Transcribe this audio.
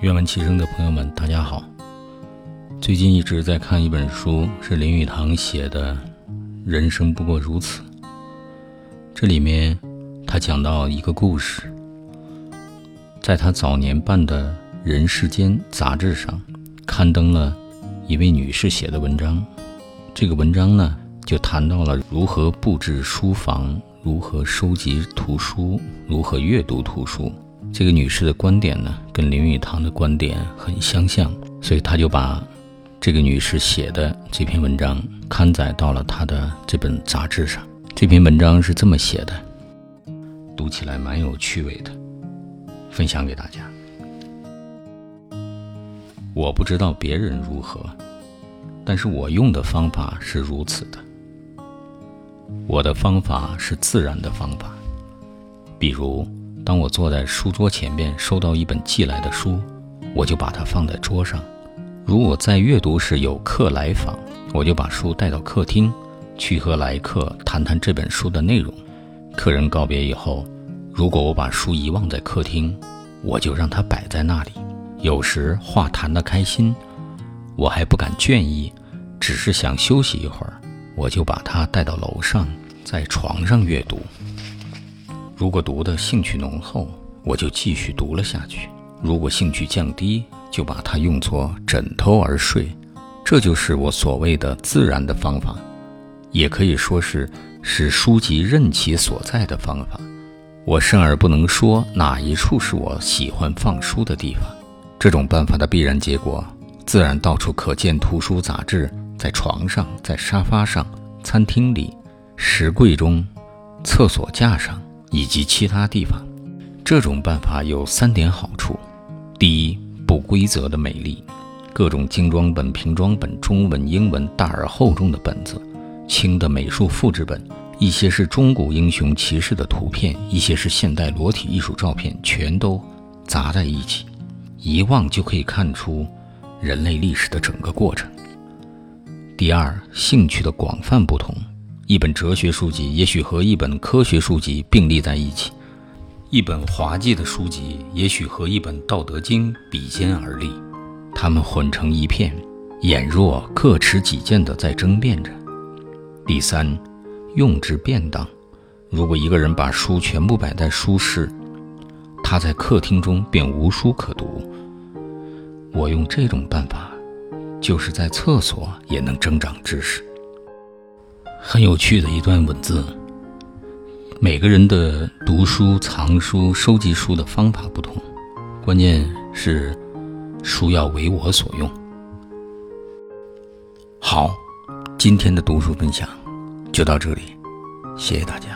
愿闻其声的朋友们，大家好。最近一直在看一本书，是林语堂写的《人生不过如此》。这里面他讲到一个故事，在他早年办的《人世间》杂志上刊登了一位女士写的文章。这个文章呢，就谈到了如何布置书房，如何收集图书，如何阅读图书。这个女士的观点呢，跟林语堂的观点很相像，所以他就把这个女士写的这篇文章刊载到了他的这本杂志上。这篇文章是这么写的，读起来蛮有趣味的，分享给大家。我不知道别人如何，但是我用的方法是如此的。我的方法是自然的方法，比如。当我坐在书桌前面，收到一本寄来的书，我就把它放在桌上。如果在阅读时有客来访，我就把书带到客厅，去和来客谈谈这本书的内容。客人告别以后，如果我把书遗忘在客厅，我就让它摆在那里。有时话谈得开心，我还不敢倦意，只是想休息一会儿，我就把它带到楼上，在床上阅读。如果读的兴趣浓厚，我就继续读了下去；如果兴趣降低，就把它用作枕头而睡。这就是我所谓的自然的方法，也可以说是使书籍任其所在的方法。我甚而不能说哪一处是我喜欢放书的地方。这种办法的必然结果，自然到处可见图书杂志，在床上，在沙发上，餐厅里，石柜中，厕所架上。以及其他地方，这种办法有三点好处：第一，不规则的美丽，各种精装本、平装本、中文、英文大而厚重的本子，轻的美术复制本，一些是中古英雄骑士的图片，一些是现代裸体艺术照片，全都砸在一起，一望就可以看出人类历史的整个过程。第二，兴趣的广泛不同。一本哲学书籍也许和一本科学书籍并立在一起，一本滑稽的书籍也许和一本《道德经》比肩而立，它们混成一片，俨若各持己见的在争辩着。第三，用之便当。如果一个人把书全部摆在书室，他在客厅中便无书可读。我用这种办法，就是在厕所也能增长知识。很有趣的一段文字。每个人的读书、藏书、收集书的方法不同，关键是书要为我所用。好，今天的读书分享就到这里，谢谢大家。